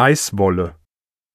Eiswolle.